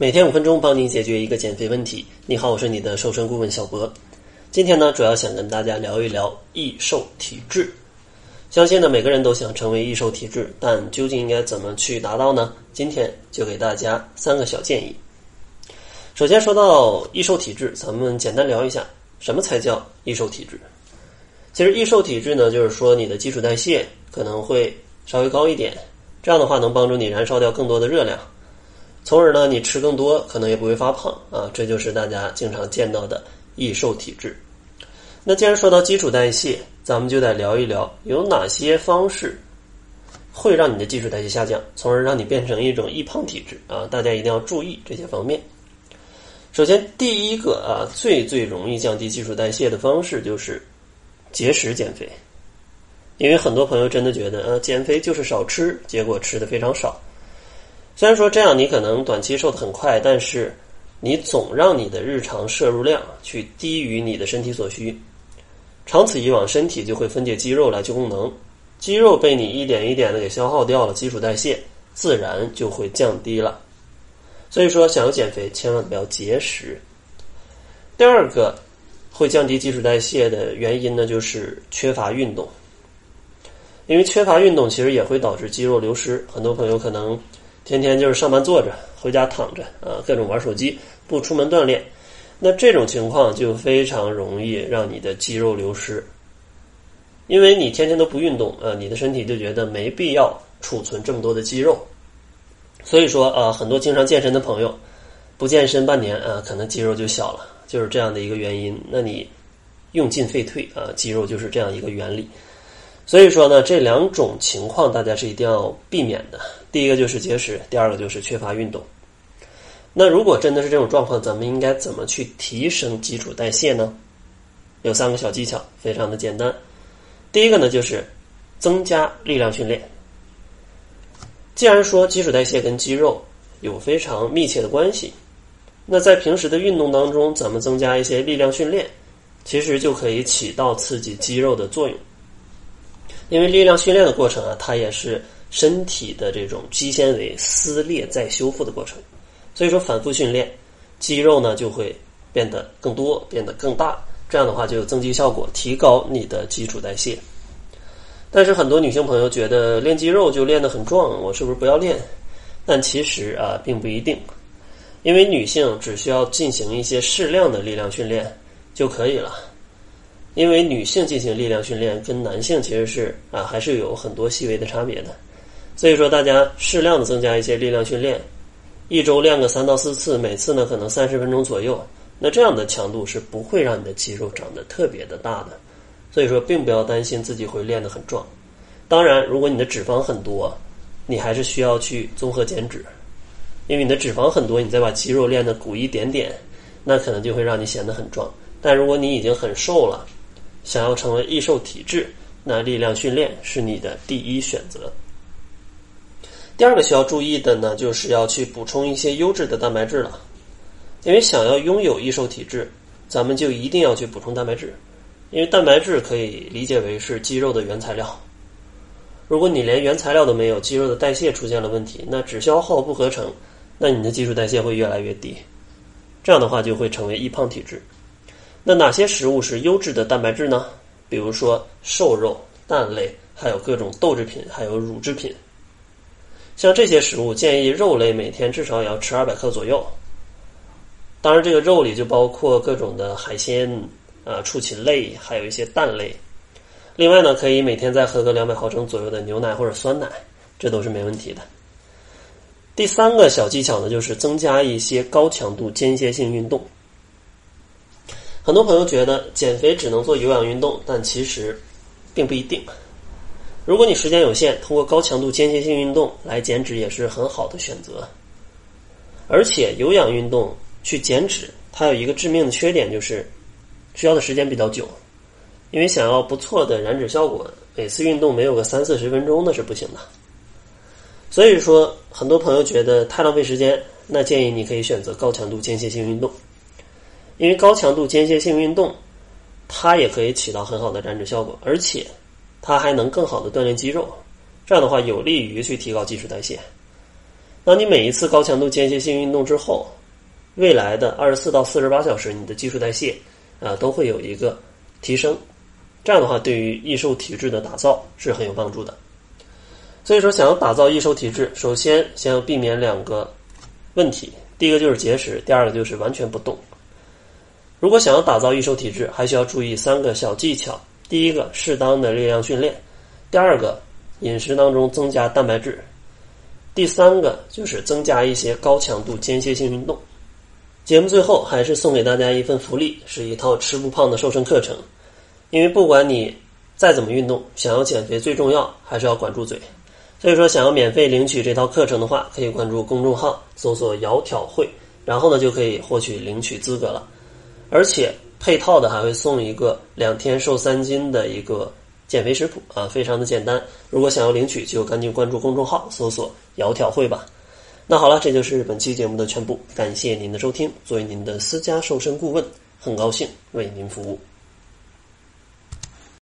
每天五分钟，帮你解决一个减肥问题。你好，我是你的瘦身顾问小博。今天呢，主要想跟大家聊一聊易瘦体质。相信呢，每个人都想成为易瘦体质，但究竟应该怎么去达到呢？今天就给大家三个小建议。首先说到易瘦体质，咱们简单聊一下什么才叫易瘦体质。其实易瘦体质呢，就是说你的基础代谢可能会稍微高一点。这样的话能帮助你燃烧掉更多的热量，从而呢你吃更多可能也不会发胖啊，这就是大家经常见到的易瘦体质。那既然说到基础代谢，咱们就得聊一聊有哪些方式会让你的基础代谢下降，从而让你变成一种易胖体质啊！大家一定要注意这些方面。首先，第一个啊最最容易降低基础代谢的方式就是节食减肥。因为很多朋友真的觉得，呃，减肥就是少吃，结果吃的非常少。虽然说这样你可能短期瘦的很快，但是你总让你的日常摄入量去低于你的身体所需，长此以往，身体就会分解肌肉来去功能，肌肉被你一点一点的给消耗掉了，基础代谢自然就会降低了。所以说，想要减肥，千万不要节食。第二个会降低基础代谢的原因呢，就是缺乏运动。因为缺乏运动，其实也会导致肌肉流失。很多朋友可能天天就是上班坐着，回家躺着，啊，各种玩手机，不出门锻炼。那这种情况就非常容易让你的肌肉流失。因为你天天都不运动，呃，你的身体就觉得没必要储存这么多的肌肉。所以说，呃，很多经常健身的朋友，不健身半年，啊，可能肌肉就小了，就是这样的一个原因。那你用进废退，啊，肌肉就是这样一个原理。所以说呢，这两种情况大家是一定要避免的。第一个就是节食，第二个就是缺乏运动。那如果真的是这种状况，咱们应该怎么去提升基础代谢呢？有三个小技巧，非常的简单。第一个呢，就是增加力量训练。既然说基础代谢跟肌肉有非常密切的关系，那在平时的运动当中，咱们增加一些力量训练，其实就可以起到刺激肌肉的作用。因为力量训练的过程啊，它也是身体的这种肌纤维撕裂再修复的过程，所以说反复训练，肌肉呢就会变得更多，变得更大，这样的话就有增肌效果，提高你的基础代谢。但是很多女性朋友觉得练肌肉就练得很壮，我是不是不要练？但其实啊，并不一定，因为女性只需要进行一些适量的力量训练就可以了。因为女性进行力量训练跟男性其实是啊还是有很多细微的差别的，所以说大家适量的增加一些力量训练，一周练个三到四次，每次呢可能三十分钟左右，那这样的强度是不会让你的肌肉长得特别的大的，所以说并不要担心自己会练得很壮。当然，如果你的脂肪很多，你还是需要去综合减脂，因为你的脂肪很多，你再把肌肉练得鼓一点点，那可能就会让你显得很壮。但如果你已经很瘦了，想要成为易瘦体质，那力量训练是你的第一选择。第二个需要注意的呢，就是要去补充一些优质的蛋白质了。因为想要拥有易瘦体质，咱们就一定要去补充蛋白质。因为蛋白质可以理解为是肌肉的原材料。如果你连原材料都没有，肌肉的代谢出现了问题，那只消耗不合成，那你的基础代谢会越来越低。这样的话就会成为易胖体质。那哪些食物是优质的蛋白质呢？比如说瘦肉、蛋类，还有各种豆制品，还有乳制品。像这些食物，建议肉类每天至少也要吃二百克左右。当然，这个肉里就包括各种的海鲜、啊畜禽类，还有一些蛋类。另外呢，可以每天再喝个两百毫升左右的牛奶或者酸奶，这都是没问题的。第三个小技巧呢，就是增加一些高强度间歇性运动。很多朋友觉得减肥只能做有氧运动，但其实并不一定。如果你时间有限，通过高强度间歇性运动来减脂也是很好的选择。而且有氧运动去减脂，它有一个致命的缺点，就是需要的时间比较久。因为想要不错的燃脂效果，每次运动没有个三四十分钟那是不行的。所以说，很多朋友觉得太浪费时间，那建议你可以选择高强度间歇性运动。因为高强度间歇性运动，它也可以起到很好的燃脂效果，而且它还能更好的锻炼肌肉，这样的话有利于去提高基础代谢。当你每一次高强度间歇性运动之后，未来的二十四到四十八小时，你的基础代谢啊都会有一个提升。这样的话，对于易瘦体质的打造是很有帮助的。所以说，想要打造易瘦体质，首先先要避免两个问题：第一个就是节食，第二个就是完全不动。如果想要打造易瘦体质，还需要注意三个小技巧。第一个，适当的力量训练；第二个，饮食当中增加蛋白质；第三个就是增加一些高强度间歇性运动。节目最后还是送给大家一份福利，是一套吃不胖的瘦身课程。因为不管你再怎么运动，想要减肥最重要还是要管住嘴。所以说，想要免费领取这套课程的话，可以关注公众号搜索“窈窕会”，然后呢就可以获取领取资格了。而且配套的还会送一个两天瘦三斤的一个减肥食谱啊，非常的简单。如果想要领取，就赶紧关注公众号搜索“窈窕会”吧。那好了，这就是本期节目的全部，感谢您的收听。作为您的私家瘦身顾问，很高兴为您服务。